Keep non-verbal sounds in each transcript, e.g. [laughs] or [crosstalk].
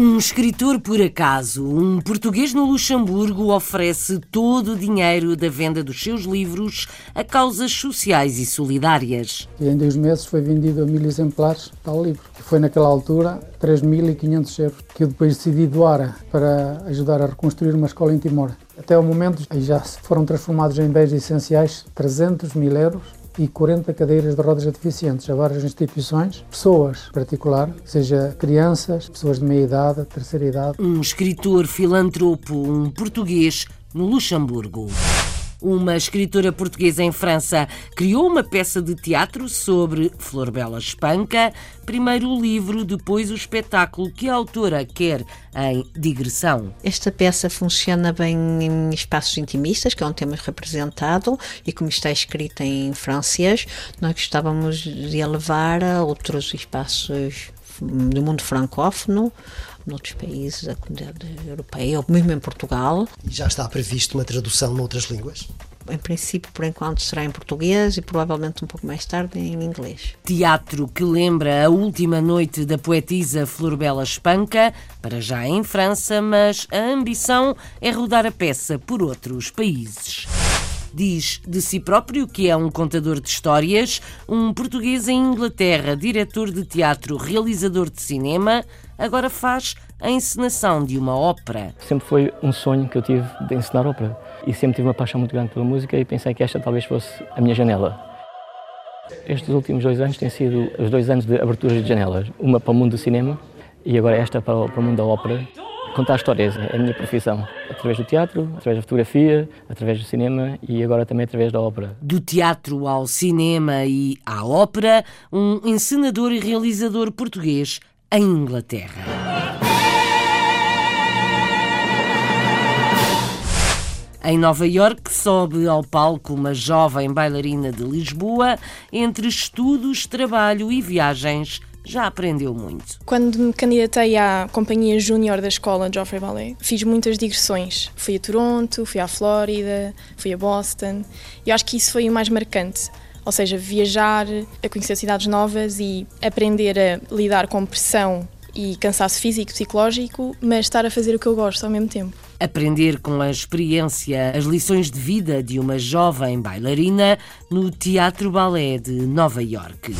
Um escritor por acaso, um português no Luxemburgo, oferece todo o dinheiro da venda dos seus livros a causas sociais e solidárias. Em dois meses foi vendido a mil exemplares tal livro. Foi naquela altura 3.500 euros que eu depois decidi doar para ajudar a reconstruir uma escola em Timor. Até o momento já foram transformados em bens essenciais 300 mil euros e 40 cadeiras de rodas deficientes a várias instituições, pessoas particular, seja crianças, pessoas de meia idade, terceira idade. Um escritor filantropo, um português no Luxemburgo. Uma escritora portuguesa em França criou uma peça de teatro sobre Flor Bela Espanca, primeiro o livro, depois o espetáculo que a autora quer em digressão. Esta peça funciona bem em espaços intimistas, que é um tema representado, e como está escrita em francês, nós gostávamos de a levar a outros espaços do mundo francófono, noutros países da comunidade europeia, ou mesmo em Portugal. Já está previsto uma tradução noutras línguas? Em princípio, por enquanto, será em português e provavelmente um pouco mais tarde em inglês. Teatro que lembra a última noite da poetisa Flor Bela Espanca, para já em França, mas a ambição é rodar a peça por outros países. Diz de si próprio que é um contador de histórias, um português em Inglaterra, diretor de teatro, realizador de cinema, agora faz a encenação de uma ópera. Sempre foi um sonho que eu tive de encenar ópera e sempre tive uma paixão muito grande pela música e pensei que esta talvez fosse a minha janela. Estes últimos dois anos têm sido os dois anos de aberturas de janelas, uma para o mundo do cinema e agora esta para o, para o mundo da ópera. Contar histórias é a minha profissão, através do teatro, através da fotografia, através do cinema e agora também através da ópera. Do teatro ao cinema e à ópera, um encenador e realizador português em Inglaterra. Em Nova York, sobe ao palco uma jovem bailarina de Lisboa. Entre estudos, trabalho e viagens, já aprendeu muito. Quando me candidatei à companhia júnior da escola Joffrey Ballet, fiz muitas digressões. Fui a Toronto, fui à Flórida, fui a Boston. E eu acho que isso foi o mais marcante. Ou seja, viajar, a conhecer cidades novas e aprender a lidar com pressão e cansaço físico, psicológico, mas estar a fazer o que eu gosto ao mesmo tempo. Aprender com a experiência as lições de vida de uma jovem bailarina no Teatro Ballet de Nova York.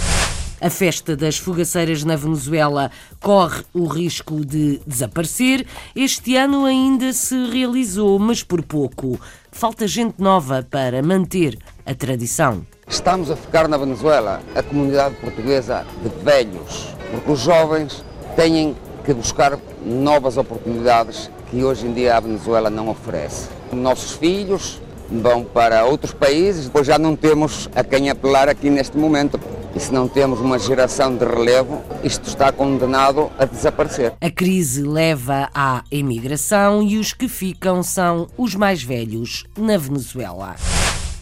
A festa das fogaceiras na Venezuela corre o risco de desaparecer. Este ano ainda se realizou, mas por pouco. Falta gente nova para manter a tradição. Estamos a ficar na Venezuela a comunidade portuguesa de velhos, porque os jovens têm que buscar novas oportunidades que hoje em dia a Venezuela não oferece. Nossos filhos vão para outros países, pois já não temos a quem apelar aqui neste momento. E se não temos uma geração de relevo, isto está condenado a desaparecer. A crise leva à emigração e os que ficam são os mais velhos na Venezuela.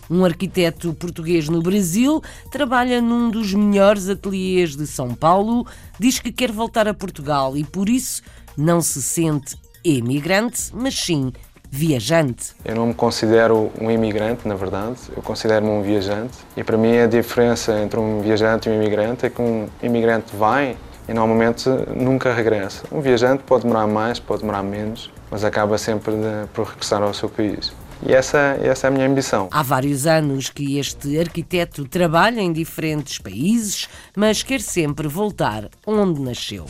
Um arquiteto português no Brasil trabalha num dos melhores ateliês de São Paulo, diz que quer voltar a Portugal e por isso não se sente emigrante, mas sim viajante. Eu não me considero um imigrante, na verdade, eu considero-me um viajante. E para mim a diferença entre um viajante e um imigrante é que um imigrante vai e normalmente nunca regressa. Um viajante pode demorar mais, pode demorar menos, mas acaba sempre de, por regressar ao seu país. E essa, essa é a minha ambição. Há vários anos que este arquiteto trabalha em diferentes países, mas quer sempre voltar onde nasceu.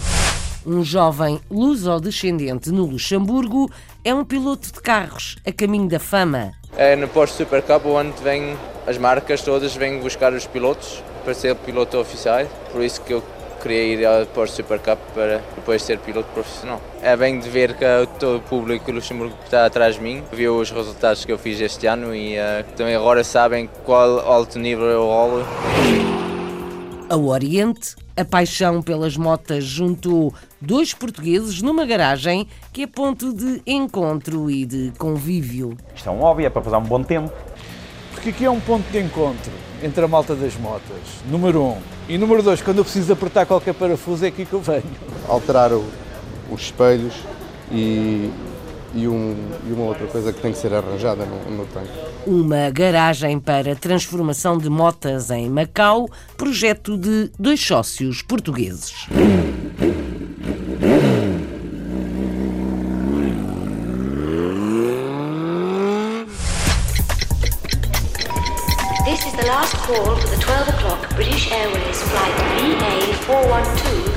Um jovem luso-descendente no Luxemburgo é um piloto de carros a caminho da fama. É no Porsche Super Cup onde vêm as marcas todas vêm buscar os pilotos para ser piloto oficial. Por isso que eu queria ir ao Porsche Super Cup para depois ser piloto profissional. É bem de ver que todo o público Luxemburgo está atrás de mim, viu os resultados que eu fiz este ano e uh, também agora sabem qual alto nível eu rolo. Ao Oriente, a paixão pelas motas juntou dois portugueses numa garagem que é ponto de encontro e de convívio. Isto é um hobby, é para passar um bom tempo. Porque aqui é um ponto de encontro entre a malta das motas, número um. E número dois, quando eu preciso apertar qualquer parafuso é aqui que eu venho. Alterar o, os espelhos, e, e, um, e, uma outra coisa que tem que ser arranjada no, no tanque. Uma garagem para transformação de motas em Macau, projeto de dois sócios portugueses. This is the last call for the 12 o'clock British Airways flight VA412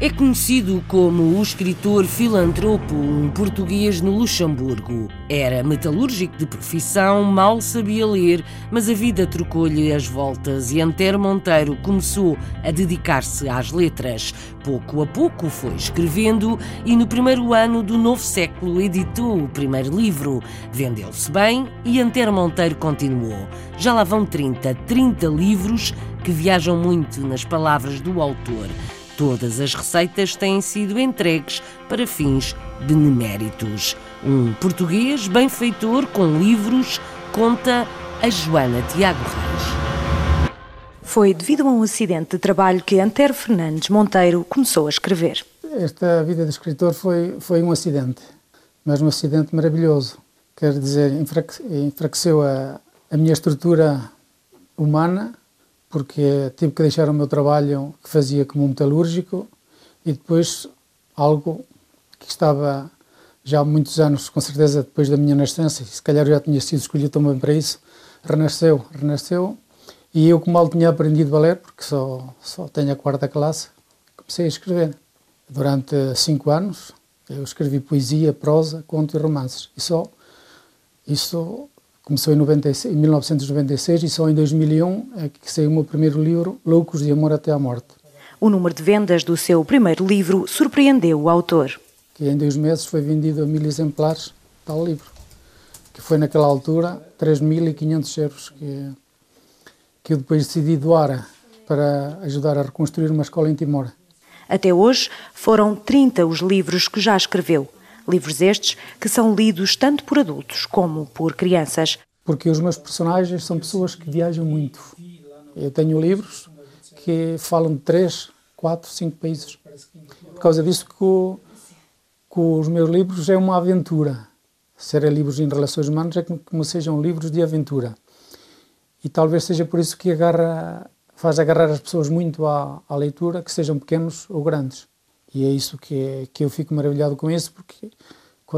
É conhecido como o escritor filantropo, um português no Luxemburgo. Era metalúrgico de profissão, mal sabia ler, mas a vida trocou-lhe as voltas e Antero Monteiro começou a dedicar-se às letras. Pouco a pouco foi escrevendo e no primeiro ano do novo século editou o primeiro livro. Vendeu-se bem e Antero Monteiro continuou. Já lá vão 30, 30 livros que viajam muito nas palavras do autor. Todas as receitas têm sido entregues para fins beneméritos. Um português benfeitor com livros, conta a Joana Tiago Reis. Foi devido a um acidente de trabalho que Antero Fernandes Monteiro começou a escrever. Esta vida de escritor foi, foi um acidente, mas um acidente maravilhoso. Quer dizer, enfraqueceu a, a minha estrutura humana, porque tive que deixar o meu trabalho que fazia como metalúrgico e depois algo que estava já há muitos anos, com certeza depois da minha nascença, e se calhar já tinha sido escolhido também para isso, renasceu, renasceu, e eu que mal tinha aprendido a ler, porque só, só tenho a quarta classe, comecei a escrever. Durante cinco anos eu escrevi poesia, prosa, conto e romances, e só isso Começou em, 96, em 1996 e só em 2001 é que saiu o meu primeiro livro, Loucos de Amor até à Morte. O número de vendas do seu primeiro livro surpreendeu o autor. Que em dois meses foi vendido a mil exemplares, tal livro. Que foi naquela altura 3.500 euros que, que eu depois decidi doar para ajudar a reconstruir uma escola em Timor. Até hoje foram 30 os livros que já escreveu. Livros estes que são lidos tanto por adultos como por crianças. Porque os meus personagens são pessoas que viajam muito. Eu tenho livros que falam de três, quatro, cinco países. Por causa disso que, o, que os meus livros é uma aventura. Serem livros em relações humanas é como sejam livros de aventura. E talvez seja por isso que agarra, faz agarrar as pessoas muito à, à leitura, que sejam pequenos ou grandes. E é isso que, que eu fico maravilhado com isso, porque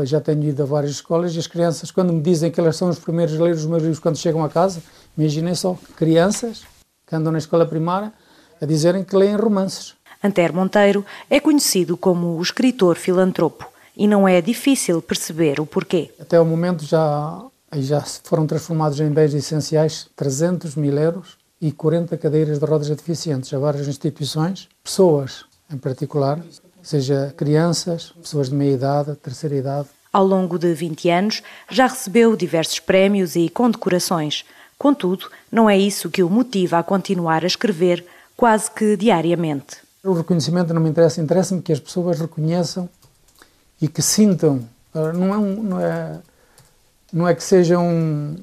já tenho ido a várias escolas e as crianças, quando me dizem que elas são os primeiros a ler os meus livros quando chegam a casa, imaginem só, crianças que andam na escola primária a dizerem que leem romances. Antero Monteiro é conhecido como o escritor filantropo e não é difícil perceber o porquê. Até o momento já, já foram transformados em bens essenciais 300 mil euros e 40 cadeiras de rodas deficientes a várias instituições, pessoas em particular, seja crianças, pessoas de meia idade, terceira idade. Ao longo de 20 anos, já recebeu diversos prémios e condecorações. Contudo, não é isso que o motiva a continuar a escrever quase que diariamente. O reconhecimento não me interessa, interessa-me que as pessoas reconheçam e que sintam. Não é, um, não é, não é que seja um,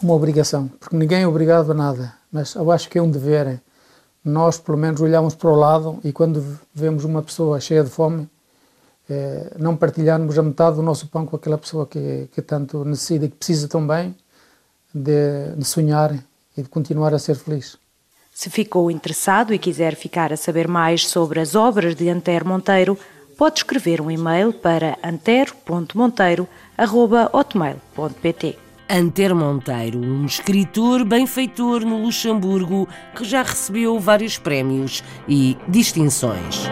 uma obrigação, porque ninguém é obrigado a nada, mas eu acho que é um dever nós pelo menos olhamos para o lado e quando vemos uma pessoa cheia de fome, eh, não partilharmos a metade do nosso pão com aquela pessoa que, que tanto necessita e que precisa também de, de sonhar e de continuar a ser feliz. Se ficou interessado e quiser ficar a saber mais sobre as obras de Antero Monteiro, pode escrever um e-mail para antero.monteiro.hotmail.pt. Antero Monteiro, um escritor benfeitor no Luxemburgo que já recebeu vários prémios e distinções.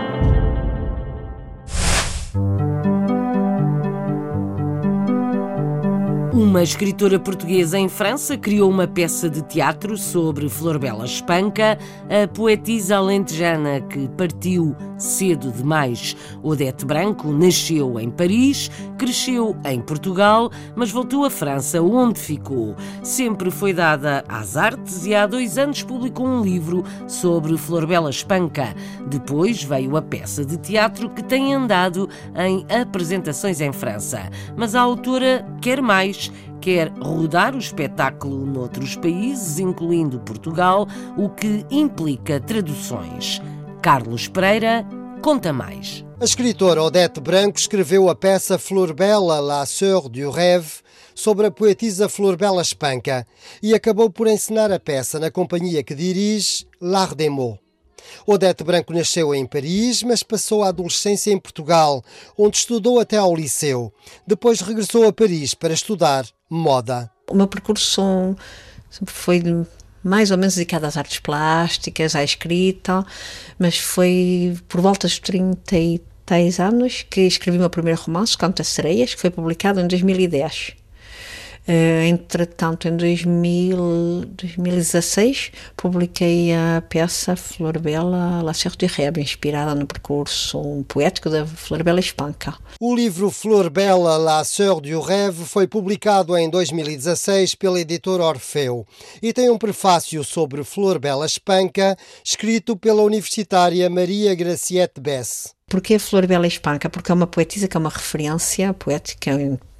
Uma escritora portuguesa em França criou uma peça de teatro sobre Florbela Espanca, a poetisa alentejana que partiu cedo demais. Odete Branco nasceu em Paris, cresceu em Portugal, mas voltou à França, onde ficou. Sempre foi dada às artes e há dois anos publicou um livro sobre Florbela Espanca. Depois veio a peça de teatro que tem andado em apresentações em França. Mas a autora quer mais quer rodar o espetáculo noutros países, incluindo Portugal, o que implica traduções. Carlos Pereira conta mais. A escritora Odete Branco escreveu a peça Flor Bela, la sœur du rêve, sobre a poetisa Flor Bela Espanca e acabou por encenar a peça na companhia que dirige, L'Art des Mots. Odete Branco nasceu em Paris, mas passou a adolescência em Portugal, onde estudou até ao liceu. Depois regressou a Paris para estudar moda. O meu percurso sempre foi mais ou menos dedicado às artes plásticas, à escrita, mas foi por volta dos 33 anos que escrevi o meu primeiro romance, Conta Sereias, que foi publicado em 2010. Uh, entretanto, em 2000, 2016, publiquei a peça Flor Bela, La Serre du Rêve, inspirada no percurso poético da Flor Bela Espanca. O livro Flor Bela, La Sœur du Rêve foi publicado em 2016 pela editora Orfeu e tem um prefácio sobre Flor Bela Espanca, escrito pela universitária Maria Graciete Bess. Porquê Flor Bela Espanca? Porque é uma poetisa que é uma referência poética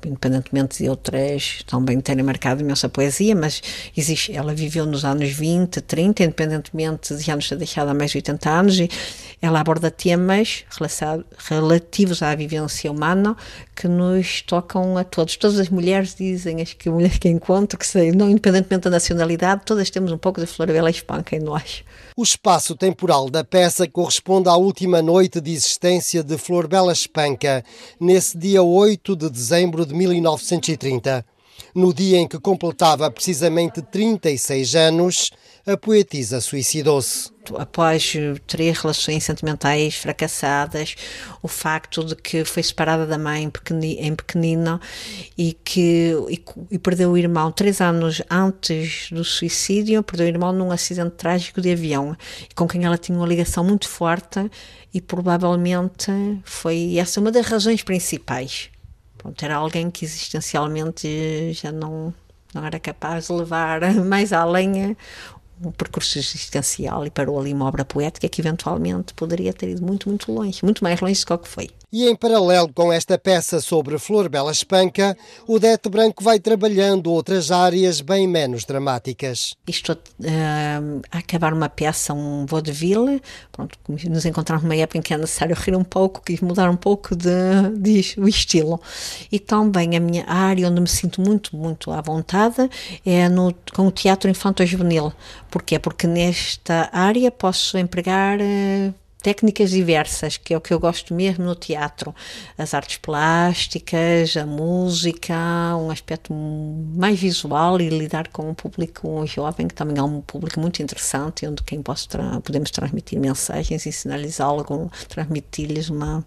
independentemente de outras também terem marcado imensa poesia, mas existe, ela viveu nos anos 20, 30, independentemente de já nos ter deixado há mais de 80 anos, e ela aborda temas relativos à vivência humana que nos tocam a todos. Todas as mulheres dizem, as que mulheres que encontro, que sei, não independentemente da nacionalidade, todas temos um pouco de Florabella Espanca em nós. O espaço temporal da peça corresponde à última noite de existência de Flor Bela Espanca, nesse dia 8 de dezembro de 1930. No dia em que completava precisamente 36 anos, a poetisa suicidou-se. Após três relações sentimentais fracassadas, o facto de que foi separada da mãe em pequenina e que e, e perdeu o irmão três anos antes do suicídio, perdeu o irmão num acidente trágico de avião, com quem ela tinha uma ligação muito forte e provavelmente foi essa uma das razões principais Pronto, era alguém que existencialmente já não, não era capaz de levar [laughs] mais além um percurso existencial e parou ali uma obra poética que eventualmente poderia ter ido muito, muito longe, muito mais longe do que foi. E em paralelo com esta peça sobre Flor Bela Espanca, o Dete Branco vai trabalhando outras áreas bem menos dramáticas. Estou uh, a acabar uma peça, um vaudeville, pronto, nos encontramos numa época em que é necessário rir um pouco, quis mudar um pouco de, de, o estilo. E também a minha área onde me sinto muito, muito à vontade é no, com o teatro infanto-juvenil. Porquê? Porque nesta área posso empregar uh, técnicas diversas, que é o que eu gosto mesmo no teatro. As artes plásticas, a música, um aspecto mais visual e lidar com um público jovem, que também é um público muito interessante, onde quem posso tra podemos transmitir mensagens, ensinar-lhes algo, transmitir-lhes uma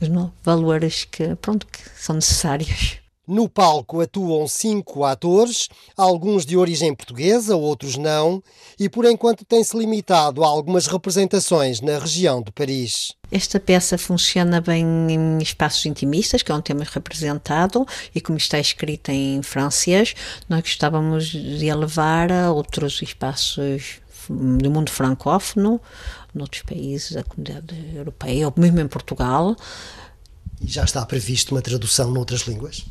os valores que, pronto, que são necessários. No palco atuam cinco atores, alguns de origem portuguesa, outros não, e por enquanto tem-se limitado a algumas representações na região de Paris. Esta peça funciona bem em espaços intimistas, que é um tema representado, e como está escrita em francês, nós gostávamos de elevar a outros espaços do mundo francófono, noutros países da comunidade europeia, ou mesmo em Portugal. E já está previsto uma tradução noutras línguas?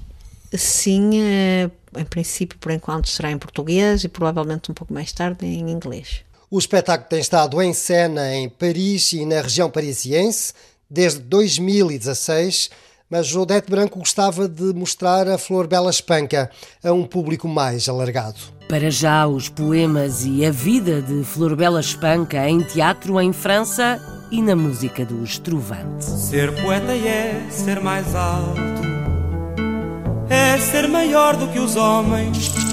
Sim, eh, em princípio, por enquanto, será em português e provavelmente um pouco mais tarde em inglês. O espetáculo tem estado em cena em Paris e na região parisiense desde 2016, mas Odete Branco gostava de mostrar a Flor Bela Espanca a um público mais alargado. Para já, os poemas e a vida de Flor Bela Espanca em teatro em França e na música do Estruvante. Ser poeta é ser mais alto é ser maior do que os homens.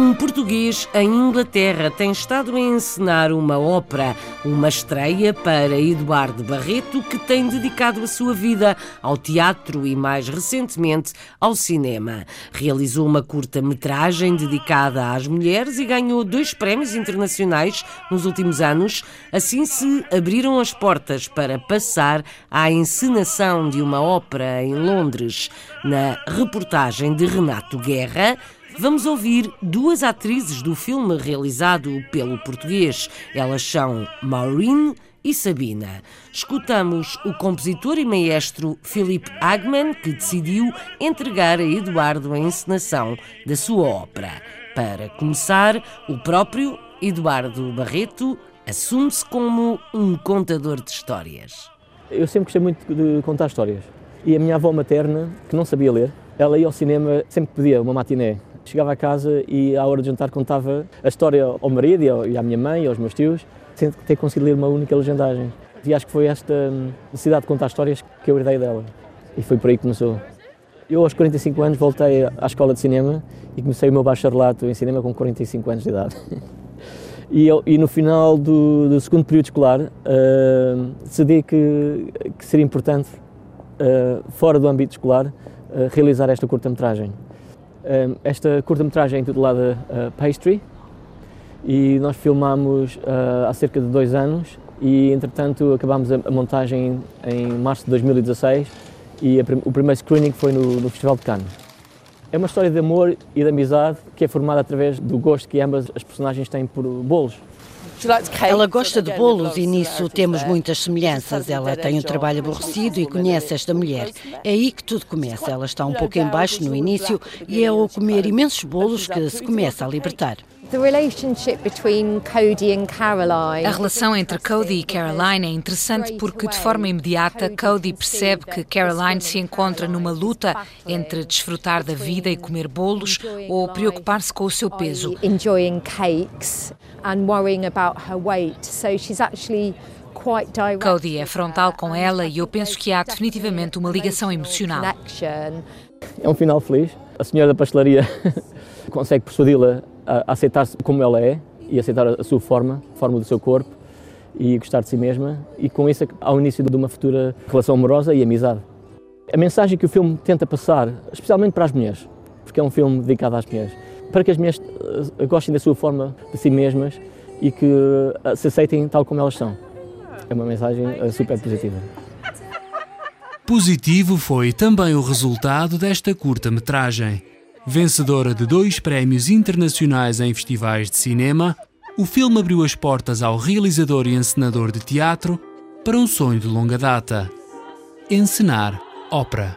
Um português em Inglaterra tem estado a encenar uma ópera, uma estreia para Eduardo Barreto, que tem dedicado a sua vida ao teatro e, mais recentemente, ao cinema. Realizou uma curta-metragem dedicada às mulheres e ganhou dois prémios internacionais nos últimos anos. Assim se abriram as portas para passar à encenação de uma ópera em Londres. Na reportagem de Renato Guerra, vamos ouvir duas atrizes do filme realizado pelo português. Elas são Maureen e Sabina. Escutamos o compositor e maestro Philip Agman, que decidiu entregar a Eduardo a encenação da sua ópera. Para começar, o próprio Eduardo Barreto assume-se como um contador de histórias. Eu sempre gostei muito de contar histórias. E a minha avó materna, que não sabia ler, ela ia ao cinema, sempre pedia uma matiné. Chegava a casa e à hora de jantar contava a história ao marido e à minha mãe e aos meus tios, sem ter conseguido ler uma única legendagem. E acho que foi esta necessidade de contar histórias que eu herdei dela. E foi por aí que começou. Eu, aos 45 anos, voltei à escola de cinema e comecei o meu bacharelato em cinema com 45 anos de idade. [laughs] E, eu, e no final do, do, segundo período escolar, uh, decidi que, que seria importante, uh, fora do âmbito escolar, uh, realizar esta curta-metragem. Esta curta-metragem é intitulada Pastry e nós filmámos há cerca de dois anos e, entretanto, acabámos a, a montagem em março de 2016 e a, o primeiro screening foi no, no Festival de Cannes. É uma história de amor e de amizade que é formada através do gosto que ambas as personagens têm por bolos. Ela gosta de bolos e nisso temos muitas semelhanças. Ela tem um trabalho aborrecido e conhece esta mulher. É aí que tudo começa. Ela está um pouco embaixo no início e é ao comer imensos bolos que se começa a libertar. A relação entre Cody e Caroline é interessante porque, de forma imediata, Cody percebe que Caroline se encontra numa luta entre desfrutar da vida e comer bolos ou preocupar-se com o seu peso. Cody é frontal com ela e eu penso que há definitivamente uma ligação emocional. É um final feliz. A senhora da pastelaria [laughs] consegue persuadi-la aceitar-se como ela é e aceitar a sua forma, a forma do seu corpo e gostar de si mesma e com isso há o início de uma futura relação amorosa e amizade. A mensagem que o filme tenta passar, especialmente para as mulheres, porque é um filme dedicado às mulheres, para que as mulheres eh, gostem da sua forma de si mesmas e que eh, se aceitem tal como elas são. É uma mensagem eh, super positiva. Positivo foi também o resultado desta curta-metragem. Vencedora de dois prémios internacionais em festivais de cinema, o filme abriu as portas ao realizador e encenador de teatro para um sonho de longa data: encenar ópera.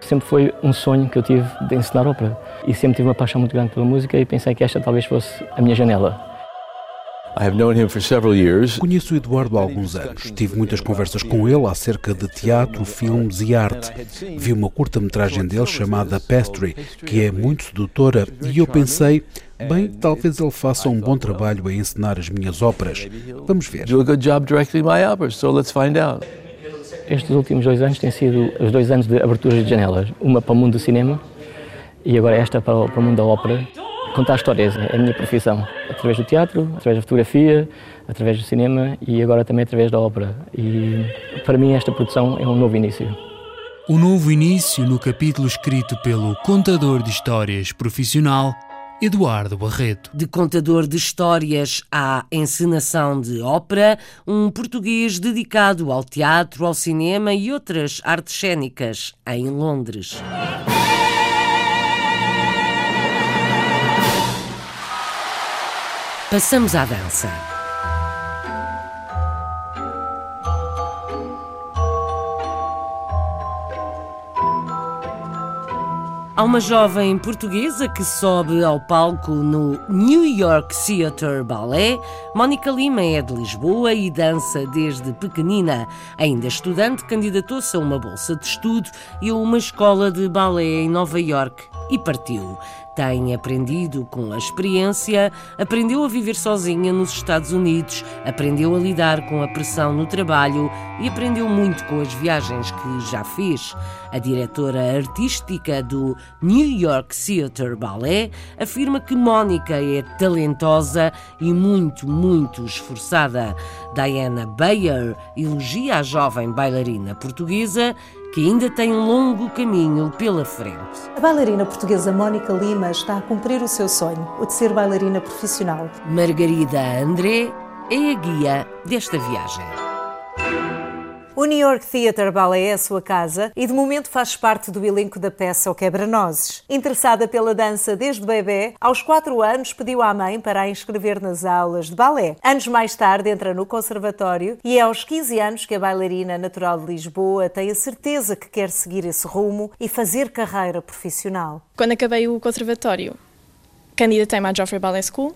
Sempre foi um sonho que eu tive de encenar ópera e sempre tive uma paixão muito grande pela música e pensei que esta talvez fosse a minha janela. Conheço o Eduardo há alguns anos. Tive muitas conversas com ele acerca de teatro, filmes e arte. Vi uma curta-metragem dele chamada Pastry, que é muito sedutora, e eu pensei, bem, talvez ele faça um bom trabalho a encenar as minhas óperas. Vamos ver. Estes últimos dois anos têm sido os dois anos de aberturas de janelas, uma para o mundo do cinema e agora esta para o, para o mundo da ópera. Contar histórias é a minha profissão, através do teatro, através da fotografia, através do cinema e agora também através da ópera. E para mim esta produção é um novo início. O novo início no capítulo escrito pelo contador de histórias profissional Eduardo Barreto. De contador de histórias à encenação de ópera, um português dedicado ao teatro, ao cinema e outras artes cênicas em Londres. Passamos à dança. Há uma jovem portuguesa que sobe ao palco no New York Theatre Ballet. Mónica Lima é de Lisboa e dança desde pequenina. Ainda estudante, candidatou-se a uma bolsa de estudo e a uma escola de ballet em Nova York e partiu. Tem aprendido com a experiência, aprendeu a viver sozinha nos Estados Unidos, aprendeu a lidar com a pressão no trabalho e aprendeu muito com as viagens que já fez. A diretora artística do New York Theatre Ballet afirma que Mónica é talentosa e muito, muito esforçada. Diana Bayer elogia a jovem bailarina portuguesa que ainda tem um longo caminho pela frente. A bailarina portuguesa Mónica Lima está a cumprir o seu sonho, o de ser bailarina profissional. Margarida André é a guia desta viagem. O New York Theatre Ballet é a sua casa e de momento faz parte do elenco da peça O Quebra-Nozes. Interessada pela dança desde bebê, aos 4 anos pediu à mãe para a inscrever nas aulas de balé. Anos mais tarde entra no conservatório e é aos 15 anos que a bailarina natural de Lisboa tem a certeza que quer seguir esse rumo e fazer carreira profissional. Quando acabei o conservatório, candidatei-me à Joffrey Ballet School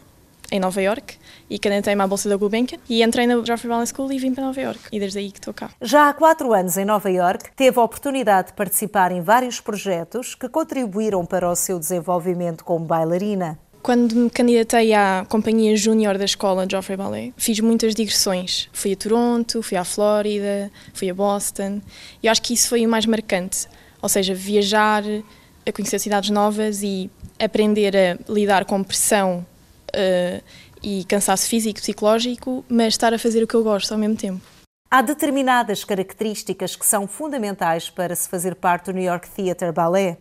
em Nova York e candidatei-me à Bolsa da Gulbenkian e entrei na Joffrey Ballet School e vim para Nova York e desde aí que estou cá. Já há quatro anos em Nova York, teve a oportunidade de participar em vários projetos que contribuíram para o seu desenvolvimento como bailarina. Quando me candidatei à companhia júnior da escola Joffrey Ballet, fiz muitas digressões. Fui a Toronto, fui à Flórida, fui a Boston e acho que isso foi o mais marcante. Ou seja, viajar, a conhecer cidades novas e aprender a lidar com pressão uh, e cansaço físico, psicológico, mas estar a fazer o que eu gosto ao mesmo tempo. Há determinadas características que são fundamentais para se fazer parte do New York Theatre Ballet.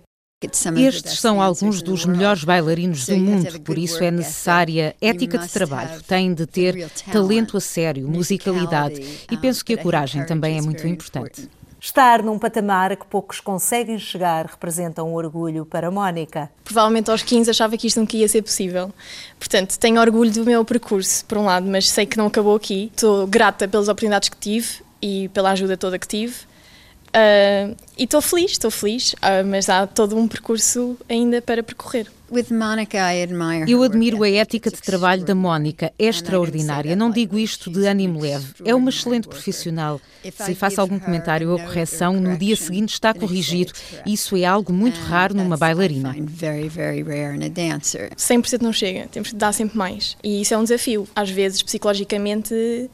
Estes são alguns dos melhores bailarinos do mundo, por isso é necessária ética de trabalho. Tem de ter talento a sério, musicalidade e penso que a coragem também é muito importante. Estar num patamar a que poucos conseguem chegar representa um orgulho para Mónica. Provavelmente aos 15 achava que isto nunca ia ser possível. Portanto, tenho orgulho do meu percurso, por um lado, mas sei que não acabou aqui. Estou grata pelas oportunidades que tive e pela ajuda toda que tive. Uh, e estou feliz, estou feliz, uh, mas há todo um percurso ainda para percorrer. Eu admiro a ética de trabalho da Mónica, é extraordinária. Não digo isto de ânimo leve. É uma excelente profissional. Se faço algum comentário ou correção, no dia seguinte está corrigido. Isso é algo muito raro numa bailarina. 100% não chega, temos que dar sempre mais. E isso é um desafio. Às vezes, psicologicamente,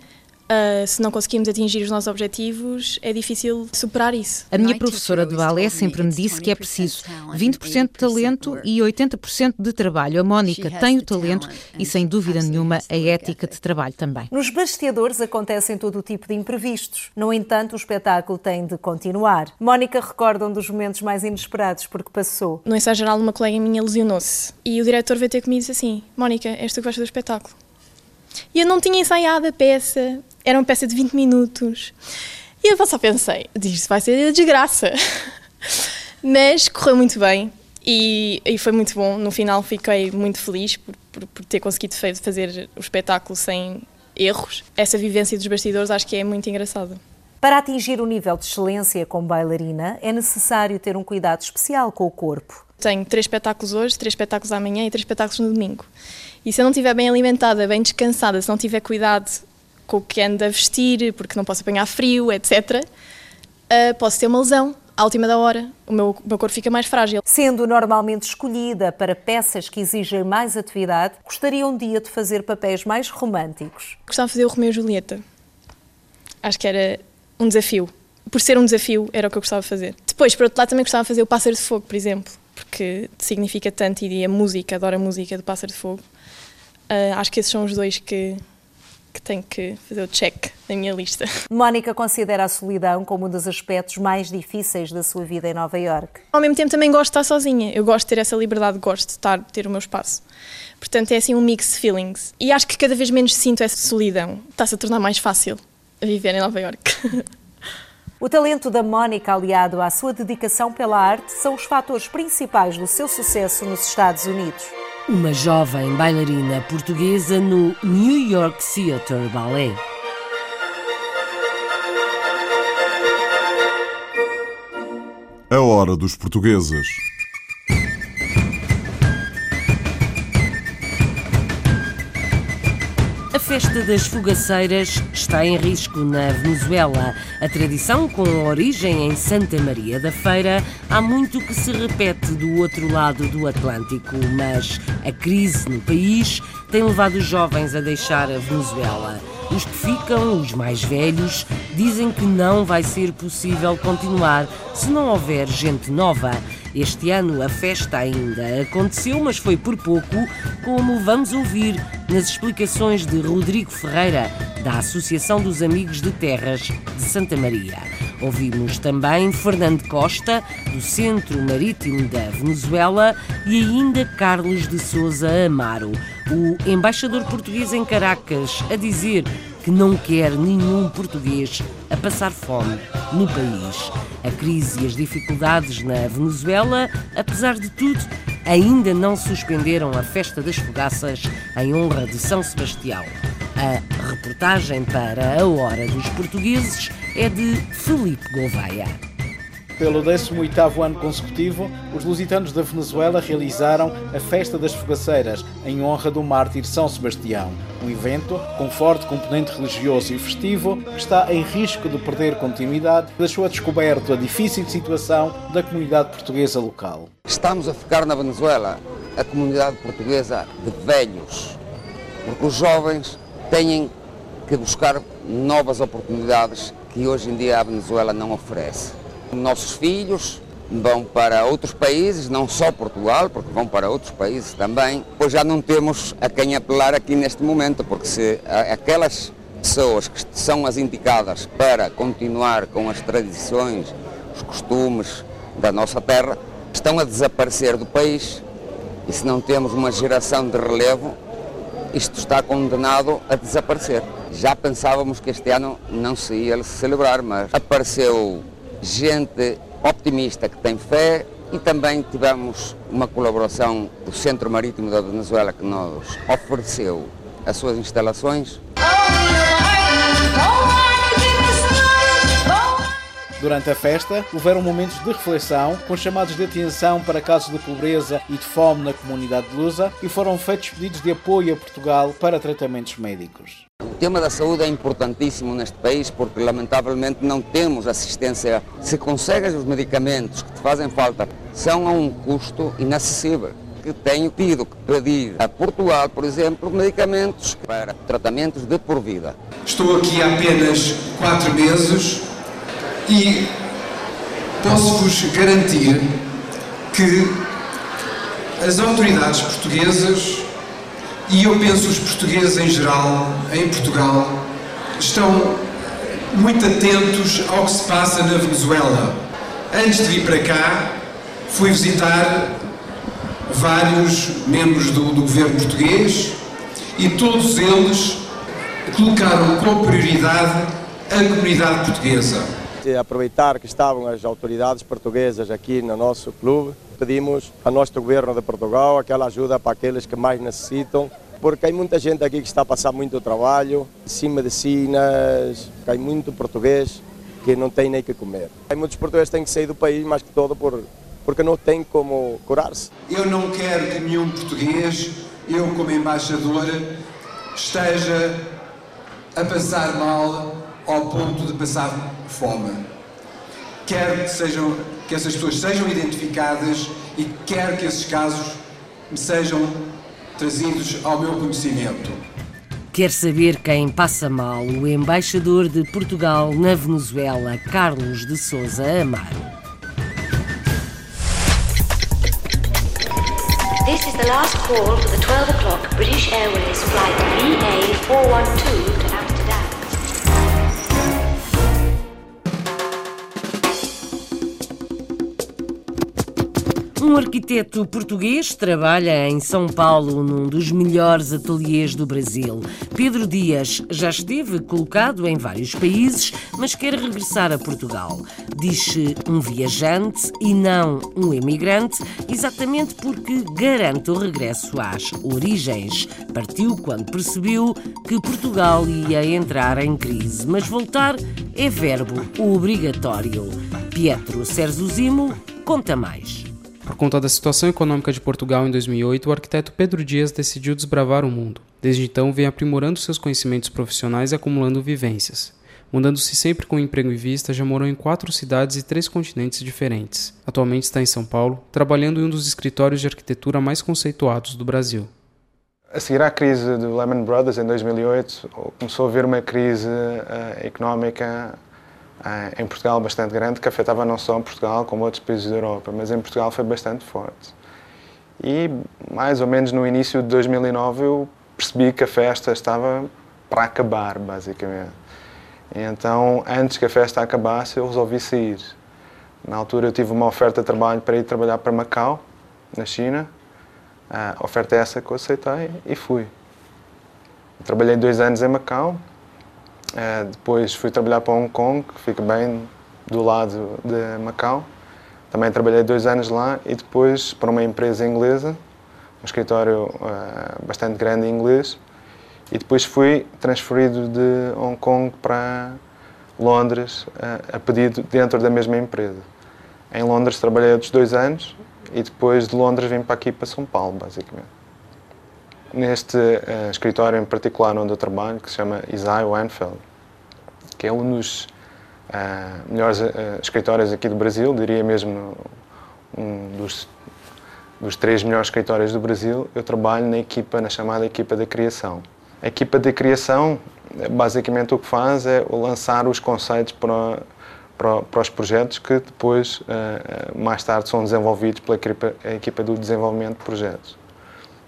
Uh, se não conseguimos atingir os nossos objetivos, é difícil superar isso. A minha professora de balé sempre me disse que é preciso 20% de talento e 80% de trabalho. A Mónica tem o talento e, sem dúvida nenhuma, a ética de trabalho também. Nos bastidores acontecem todo o tipo de imprevistos. No entanto, o espetáculo tem de continuar. Mónica recorda um dos momentos mais inesperados porque passou. No ensaio geral, uma colega minha lesionou-se e o diretor veio ter comigo e disse assim: Mónica, és tu que vais fazer o espetáculo. E eu não tinha ensaiado a peça, era uma peça de 20 minutos. E eu só pensei, isto vai ser desgraça. [laughs] Mas correu muito bem e, e, foi muito bom. No final fiquei muito feliz por, por, por ter conseguido fazer o espetáculo sem erros. Essa vivência dos bastidores acho que é muito engraçada. Para atingir o nível de excelência como bailarina, é necessário ter um cuidado especial com o corpo. Tenho três espetáculos hoje, três espetáculos amanhã e três espetáculos no domingo. E se eu não estiver bem alimentada, bem descansada, se não tiver cuidado com o que ando a vestir, porque não posso apanhar frio, etc., uh, posso ter uma lesão à última da hora. O meu, o meu corpo fica mais frágil. Sendo normalmente escolhida para peças que exigem mais atividade, gostaria um dia de fazer papéis mais românticos. Gostava de fazer o Romeu e Julieta. Acho que era um desafio. Por ser um desafio, era o que eu gostava de fazer. Depois, por outro lado, também gostava de fazer o Pássaro de Fogo, por exemplo, porque significa tanto e a música, adoro a música do Pássaro de Fogo. Uh, acho que esses são os dois que, que tenho que fazer o check na minha lista. [laughs] Mónica considera a solidão como um dos aspectos mais difíceis da sua vida em Nova York. Ao mesmo tempo também gosto de estar sozinha. Eu gosto de ter essa liberdade, gosto de estar, ter o meu espaço. Portanto, é assim um mix de feelings. E acho que cada vez menos sinto essa solidão. Está-se a tornar mais fácil viver em Nova York. [laughs] O talento da Mónica, aliado à sua dedicação pela arte, são os fatores principais do seu sucesso nos Estados Unidos uma jovem bailarina portuguesa no New York Theatre Ballet. A hora dos portugueses. Festa das fogaceiras está em risco na Venezuela. A tradição, com origem em Santa Maria da Feira, há muito que se repete do outro lado do Atlântico, mas a crise no país tem levado os jovens a deixar a Venezuela. Os que ficam, os mais velhos, dizem que não vai ser possível continuar se não houver gente nova. Este ano a festa ainda aconteceu, mas foi por pouco, como vamos ouvir nas explicações de Rodrigo Ferreira, da Associação dos Amigos de Terras de Santa Maria. Ouvimos também Fernando Costa, do Centro Marítimo da Venezuela, e ainda Carlos de Souza Amaro, o embaixador português em Caracas, a dizer que não quer nenhum português a passar fome no país. A crise e as dificuldades na Venezuela, apesar de tudo, ainda não suspenderam a festa das fogaças em honra de São Sebastião. A reportagem para a Hora dos Portugueses é de Felipe Gouveia. Pelo 18º ano consecutivo, os lusitanos da Venezuela realizaram a Festa das Fogaceiras, em honra do mártir São Sebastião. Um evento com forte componente religioso e festivo que está em risco de perder continuidade, deixou a descoberto a difícil situação da comunidade portuguesa local. Estamos a ficar na Venezuela a comunidade portuguesa de velhos, porque os jovens têm que buscar novas oportunidades que hoje em dia a Venezuela não oferece. Nossos filhos vão para outros países, não só Portugal, porque vão para outros países também, pois já não temos a quem apelar aqui neste momento, porque se aquelas pessoas que são as indicadas para continuar com as tradições, os costumes da nossa terra, estão a desaparecer do país e se não temos uma geração de relevo, isto está condenado a desaparecer. Já pensávamos que este ano não se ia celebrar, mas apareceu gente optimista que tem fé e também tivemos uma colaboração do Centro Marítimo da Venezuela que nos ofereceu as suas instalações. Durante a festa, houveram momentos de reflexão, com chamados de atenção para casos de pobreza e de fome na comunidade lusa e foram feitos pedidos de apoio a Portugal para tratamentos médicos. O tema da saúde é importantíssimo neste país porque, lamentavelmente, não temos assistência. Se consegues os medicamentos que te fazem falta, são a um custo inacessível. Que tenho tido que pedir a Portugal, por exemplo, medicamentos para tratamentos de por vida. Estou aqui há apenas quatro meses e posso-vos garantir que as autoridades portuguesas e eu penso os portugueses em geral, em Portugal, estão muito atentos ao que se passa na Venezuela. Antes de vir para cá, fui visitar vários membros do, do governo português e todos eles colocaram como prioridade a comunidade portuguesa. Aproveitar que estavam as autoridades portuguesas aqui no nosso clube, pedimos ao nosso governo de Portugal aquela ajuda para aqueles que mais necessitam, porque há muita gente aqui que está a passar muito trabalho, sem medicinas, há muito português que não tem nem que comer. Há muitos portugueses que têm que sair do país mais que todo por, porque não tem como curar-se. Eu não quero que nenhum português, eu como embaixador, esteja a passar mal ao ponto de passar fome. Quero que, sejam, que essas pessoas sejam identificadas e quero que esses casos me sejam trazidos ao meu conhecimento. Quer saber quem passa mal? O embaixador de Portugal na Venezuela, Carlos de Souza Amaro. This is the last call for the 12 o'clock British Airways flight VA412 to Um arquiteto português trabalha em São Paulo, num dos melhores ateliês do Brasil. Pedro Dias já esteve colocado em vários países, mas quer regressar a Portugal. Diz-se um viajante e não um emigrante, exatamente porque garante o regresso às origens. Partiu quando percebeu que Portugal ia entrar em crise, mas voltar é verbo obrigatório. Pietro Serzuzimo conta mais. Por conta da situação econômica de Portugal em 2008, o arquiteto Pedro Dias decidiu desbravar o mundo. Desde então, vem aprimorando seus conhecimentos profissionais e acumulando vivências. Mudando-se sempre com emprego em vista, já morou em quatro cidades e três continentes diferentes. Atualmente está em São Paulo, trabalhando em um dos escritórios de arquitetura mais conceituados do Brasil. A seguir à crise do Lehman Brothers em 2008, começou a haver uma crise uh, económica em Portugal bastante grande, que afetava não só Portugal como outros países da Europa, mas em Portugal foi bastante forte. E mais ou menos no início de 2009 eu percebi que a festa estava para acabar, basicamente. E então, antes que a festa acabasse, eu resolvi sair. Na altura eu tive uma oferta de trabalho para ir trabalhar para Macau, na China. A oferta é essa que eu aceitei e fui. Trabalhei dois anos em Macau, depois fui trabalhar para Hong Kong, que fica bem do lado de Macau. Também trabalhei dois anos lá e depois para uma empresa inglesa, um escritório uh, bastante grande em inglês. E depois fui transferido de Hong Kong para Londres uh, a pedido dentro da mesma empresa. Em Londres trabalhei outros dois anos e depois de Londres vim para aqui para São Paulo, basicamente. Neste uh, escritório em particular onde eu trabalho, que se chama Isai Wanfeld, que é um dos uh, melhores uh, escritórios aqui do Brasil, diria mesmo um dos, dos três melhores escritórios do Brasil, eu trabalho na equipa, na chamada equipa da criação. A equipa de criação, basicamente o que faz é lançar os conceitos para, para, para os projetos que depois, mais tarde, são desenvolvidos pela equipa, equipa do desenvolvimento de projetos.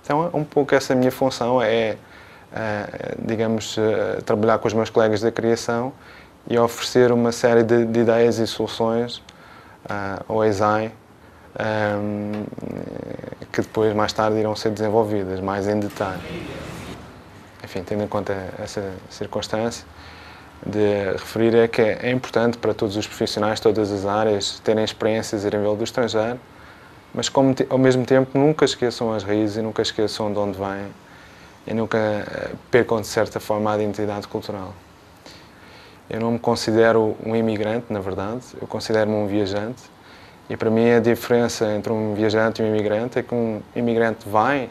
Então, um pouco essa minha função é, digamos, trabalhar com os meus colegas da criação e oferecer uma série de, de ideias e soluções uh, ao ESAI um, que depois, mais tarde, irão ser desenvolvidas mais em detalhe. Enfim, tendo em conta essa circunstância, de referir é que é importante para todos os profissionais todas as áreas terem experiências a nível do estrangeiro, mas como, ao mesmo tempo nunca esqueçam as raízes e nunca esqueçam de onde vêm e nunca eh, percam de certa forma a identidade cultural. Eu não me considero um imigrante, na verdade, eu considero-me um viajante. E para mim a diferença entre um viajante e um imigrante é que um imigrante vai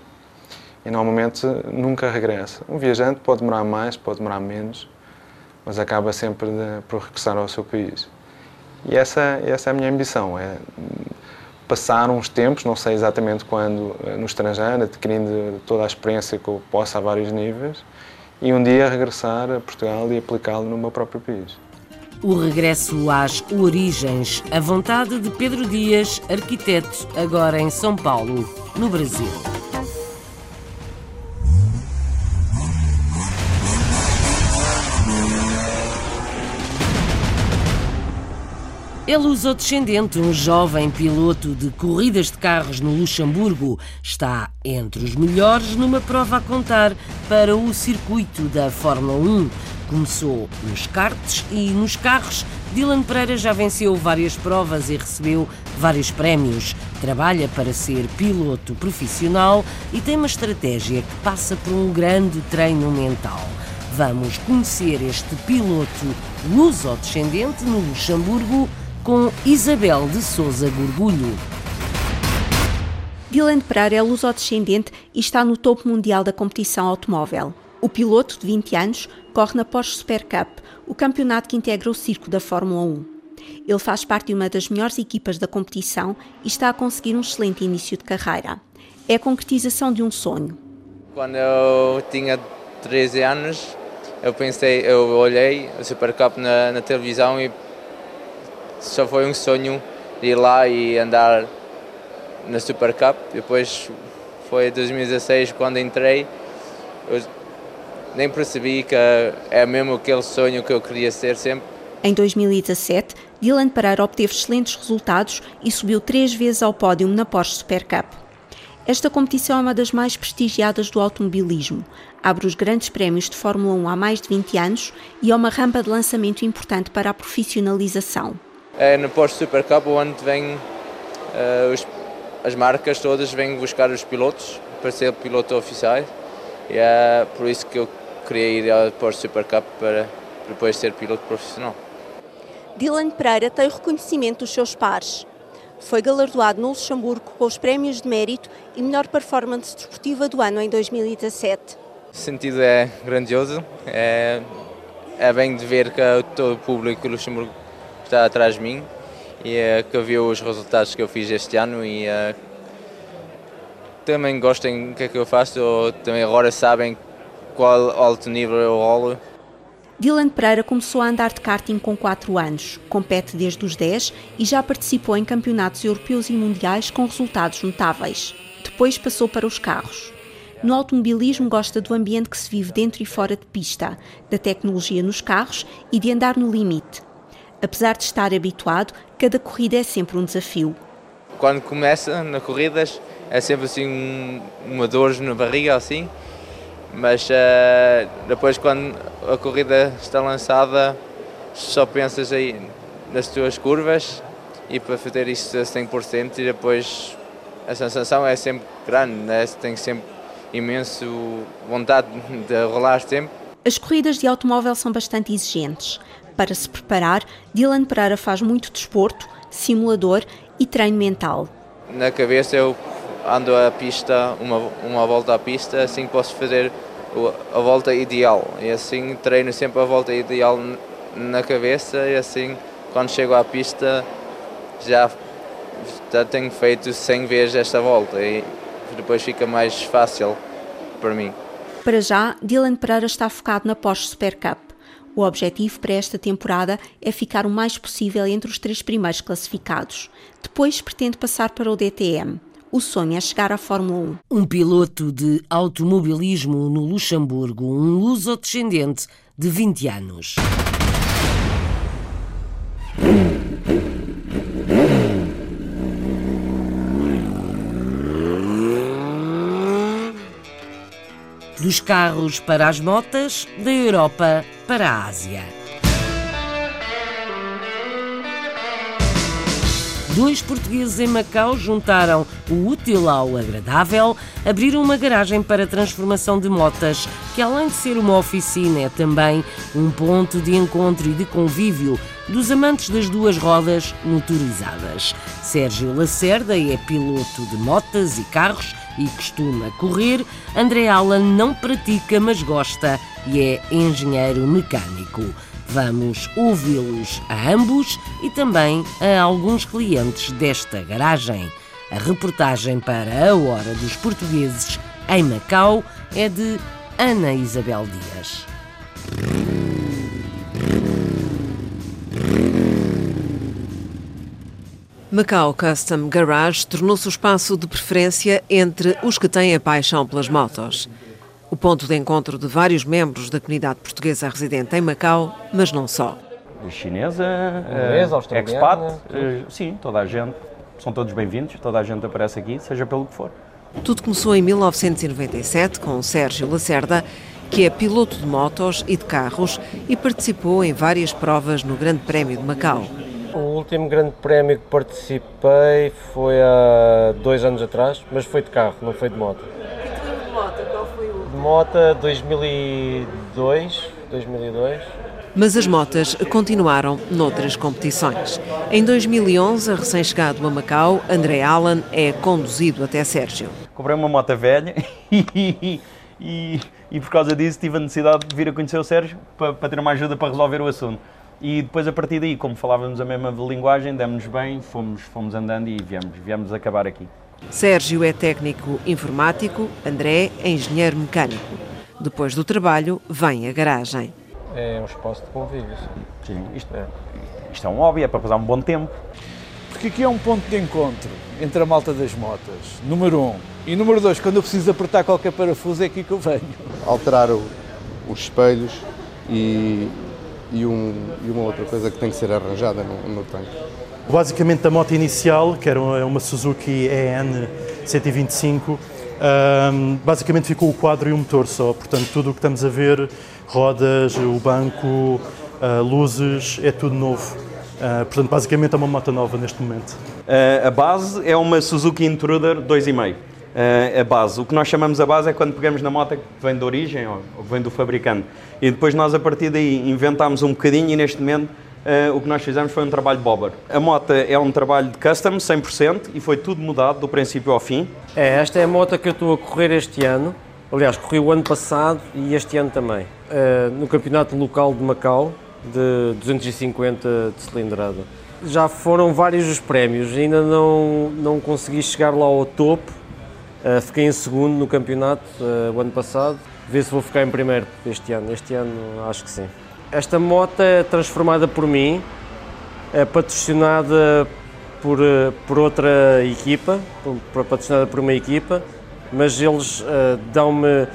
e normalmente nunca regressa. Um viajante pode demorar mais, pode demorar menos, mas acaba sempre de, por regressar ao seu país. E essa, essa é a minha ambição, é passar uns tempos, não sei exatamente quando, no estrangeiro, adquirindo toda a experiência que eu possa a vários níveis, e um dia regressar a Portugal e aplicá-lo no meu próprio país. O regresso às origens, a vontade de Pedro Dias, arquiteto, agora em São Paulo, no Brasil. É luso-descendente, um jovem piloto de corridas de carros no Luxemburgo. Está entre os melhores numa prova a contar para o circuito da Fórmula 1. Começou nos karts e nos carros. Dylan Pereira já venceu várias provas e recebeu vários prémios. Trabalha para ser piloto profissional e tem uma estratégia que passa por um grande treino mental. Vamos conhecer este piloto luso-descendente no Luxemburgo com Isabel de Souza Gorgulho. Dylan Pereira é luso-descendente e está no topo mundial da competição automóvel. O piloto, de 20 anos, corre na Porsche Super Cup, o campeonato que integra o circo da Fórmula 1. Ele faz parte de uma das melhores equipas da competição e está a conseguir um excelente início de carreira. É a concretização de um sonho. Quando eu tinha 13 anos, eu pensei, eu olhei o Super Cup na, na televisão e só foi um sonho ir lá e andar na Super Cup. Depois foi 2016 quando entrei, eu nem percebi que é mesmo aquele sonho que eu queria ser sempre. Em 2017, Dylan Pereira obteve excelentes resultados e subiu três vezes ao pódio na Porsche Super Cup. Esta competição é uma das mais prestigiadas do automobilismo. Abre os grandes prémios de Fórmula 1 há mais de 20 anos e é uma rampa de lançamento importante para a profissionalização é no Porsche Super Cup onde vem uh, os, as marcas todas vêm buscar os pilotos para ser piloto oficial e é por isso que eu queria ir ao Porsche Super Cup para depois ser piloto profissional. Dylan Pereira tem o reconhecimento dos seus pares. Foi galardoado no Luxemburgo com os prémios de mérito e melhor performance desportiva do ano em 2017. O sentido é grandioso, é, é bem de ver que todo o público do Luxemburgo está atrás de mim e é, que viu os resultados que eu fiz este ano e é, também gostem do que é que eu faço, ou também agora sabem qual alto nível eu rolo. Dylan Pereira começou a andar de karting com 4 anos, compete desde os 10 e já participou em campeonatos europeus e mundiais com resultados notáveis. Depois passou para os carros. No automobilismo gosta do ambiente que se vive dentro e fora de pista, da tecnologia nos carros e de andar no limite. Apesar de estar habituado, cada corrida é sempre um desafio. Quando começa nas corridas é sempre assim uma dor na barriga assim, mas uh, depois quando a corrida está lançada só pensas aí nas tuas curvas e para fazer isso a 100% e depois a sensação é sempre grande, né? tem sempre imenso vontade de rolar sempre. As corridas de automóvel são bastante exigentes. Para se preparar, Dylan Pereira faz muito desporto, simulador e treino mental. Na cabeça eu ando a pista, uma, uma volta à pista, assim posso fazer a volta ideal. E assim treino sempre a volta ideal na cabeça e assim quando chego à pista já, já tenho feito 100 vezes esta volta e depois fica mais fácil para mim. Para já, Dylan Pereira está focado na Porsche Super Cup. O objetivo para esta temporada é ficar o mais possível entre os três primeiros classificados. Depois pretende passar para o DTM. O sonho é chegar à Fórmula 1. Um piloto de automobilismo no Luxemburgo, um luso-descendente de 20 anos. Dos carros para as motas, da Europa para a Ásia. dois portugueses em Macau juntaram o útil ao agradável, abriram uma garagem para transformação de motas, que além de ser uma oficina, é também um ponto de encontro e de convívio dos amantes das duas rodas motorizadas. Sérgio Lacerda é piloto de motas e carros e costuma correr. André Allan não pratica, mas gosta e é engenheiro mecânico. Vamos ouvi-los a ambos e também a alguns clientes desta garagem. A reportagem para a Hora dos Portugueses em Macau é de Ana Isabel Dias. Macau Custom Garage tornou-se o espaço de preferência entre os que têm a paixão pelas motos o ponto de encontro de vários membros da comunidade portuguesa residente em Macau, mas não só. Chinesa, Inglesa, uh, expat, uh, sim, toda a gente, são todos bem-vindos, toda a gente aparece aqui, seja pelo que for. Tudo começou em 1997 com Sérgio Lacerda, que é piloto de motos e de carros e participou em várias provas no Grande Prémio de Macau. O último Grande Prémio que participei foi há dois anos atrás, mas foi de carro, não foi de moto. E de moto, qual foi Mota 2002, 2002. Mas as motas continuaram noutras competições. Em 2011, a recém-chegado a Macau, André Allan é conduzido até Sérgio. Comprei uma moto velha [laughs] e, e, e, por causa disso tive a necessidade de vir a conhecer o Sérgio para, para ter uma ajuda para resolver o assunto. E depois, a partir daí, como falávamos a mesma linguagem, demos-nos bem, fomos, fomos andando e viemos, viemos acabar aqui. Sérgio é técnico informático, André é engenheiro mecânico. Depois do trabalho, vem a garagem. É um espaço de convívio. Sim, sim isto, é. isto é um hobby, é para passar um bom tempo. Porque aqui é um ponto de encontro entre a malta das motas, número um. E número dois, quando eu preciso apertar qualquer parafuso, é aqui que eu venho. Alterar o, os espelhos e, e, um, e, uma outra coisa que tem que ser arranjada no, no tanque. Basicamente a moto inicial, que era uma Suzuki EN 125, um, basicamente ficou o quadro e o motor só, portanto tudo o que estamos a ver, rodas, o banco, uh, luzes, é tudo novo. Uh, portanto, basicamente é uma moto nova neste momento. Uh, a base é uma Suzuki Intruder 2,5. Uh, a base. O que nós chamamos a base é quando pegamos na moto que vem de origem ou, ou vem do fabricante. E depois nós, a partir daí, inventámos um bocadinho e neste momento Uh, o que nós fizemos foi um trabalho bobber. A moto é um trabalho de custom, 100%, e foi tudo mudado do princípio ao fim. É, esta é a moto que eu estou a correr este ano. Aliás, corri o ano passado e este ano também. Uh, no campeonato local de Macau, de 250 de cilindrada. Já foram vários os prémios, ainda não, não consegui chegar lá ao topo. Uh, fiquei em segundo no campeonato o ano passado. Ver se vou ficar em primeiro este ano. Este ano acho que sim. Esta moto é transformada por mim, é patrocinada por, eh, por outra equipa, por, patrocinada por uma equipa, mas eles uh, dão-me,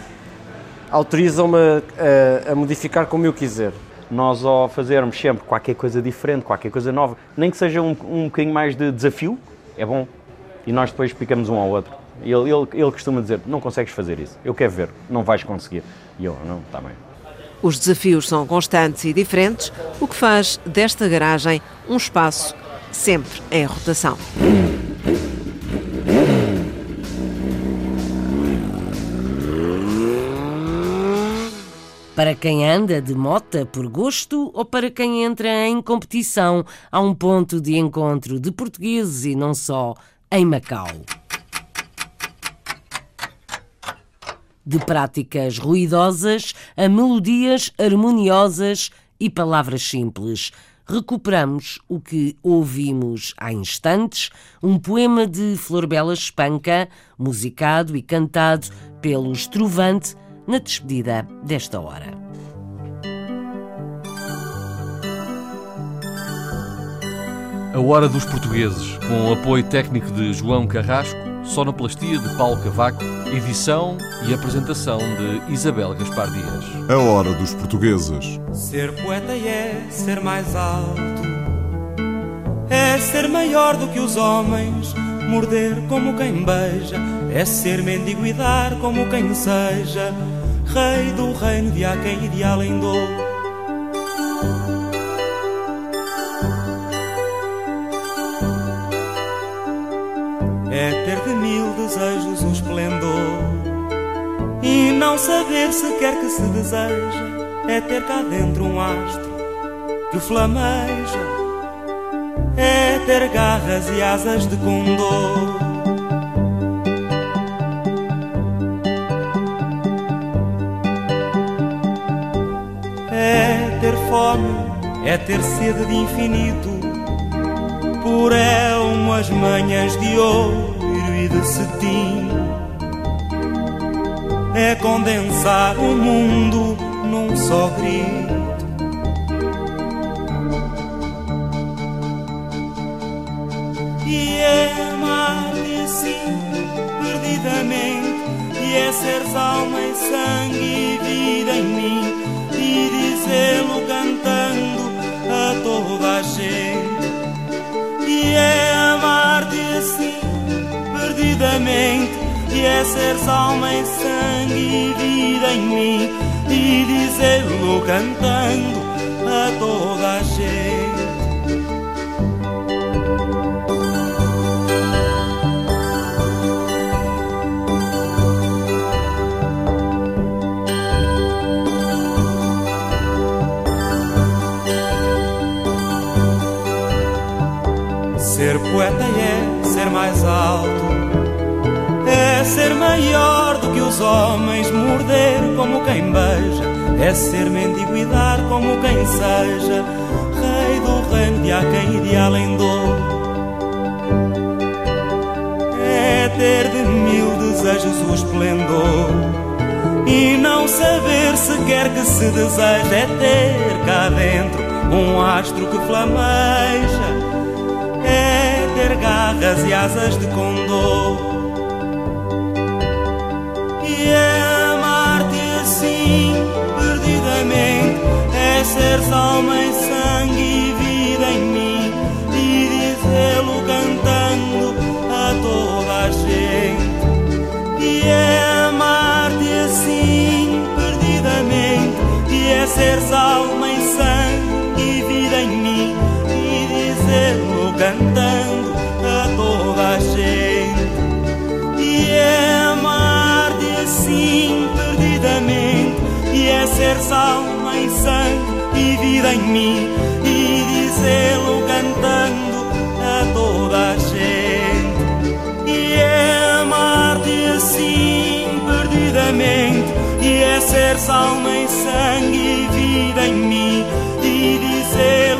autorizam-me a, a modificar como eu quiser. Nós, ao fazermos sempre qualquer coisa diferente, qualquer coisa nova, nem que seja um, um bocadinho mais de desafio, é bom. E nós depois explicamos um ao outro. Ele, ele, ele costuma dizer: Não consegues fazer isso, eu quero ver, não vais conseguir. E eu, não, está bem. Os desafios são constantes e diferentes, o que faz desta garagem um espaço sempre em rotação. Para quem anda de mota por gosto ou para quem entra em competição, há um ponto de encontro de portugueses e não só em Macau. De práticas ruidosas a melodias harmoniosas e palavras simples. Recuperamos o que ouvimos há instantes, um poema de Florbela Espanca, musicado e cantado pelo Estrovante na despedida desta hora. A Hora dos Portugueses, com o apoio técnico de João Carrasco, sonoplastia de Paulo Cavaco, edição e apresentação de Isabel Gaspar Dias. A Hora dos Portugueses. Ser poeta é ser mais alto, é ser maior do que os homens, morder como quem beija, é ser mendigo e dar como quem seja rei do reino de Aquém e de Alendou. É desejos o esplendor e não saber sequer que se deseja. É ter cá dentro um astro que flameja. É ter garras e asas de condor. fome é ter sede de infinito, por é umas manhãs de ouro e de cetim. É condensar o mundo num só grito. E é amar-te assim, perdidamente, e é seres alma e sangue e vida em mim e dizê-lo cantando a toda a gente. E é seres alma e sangue e vida em mim, e dizê-lo cantando a toda a gente. Seja, rei do reino de Aquém e de Alendor. É ter de mil desejos o esplendor e não saber sequer que se deseja, é ter cá dentro um astro que flameja é ter garras e asas de condor. É ser alma e sangue e vida em mim, e dizê-lo cantando a toda a gente. E é amar-te assim, perdidamente, e é ser alma e sangue e vida em mim, e dizê-lo cantando a toda a gente. E é amar-te assim perdidamente, e é ser alma vida em mim, e dizê-lo cantando a toda a gente. E é amar-te assim perdidamente, e é ser alma e sangue e vida em mim, e dizê-lo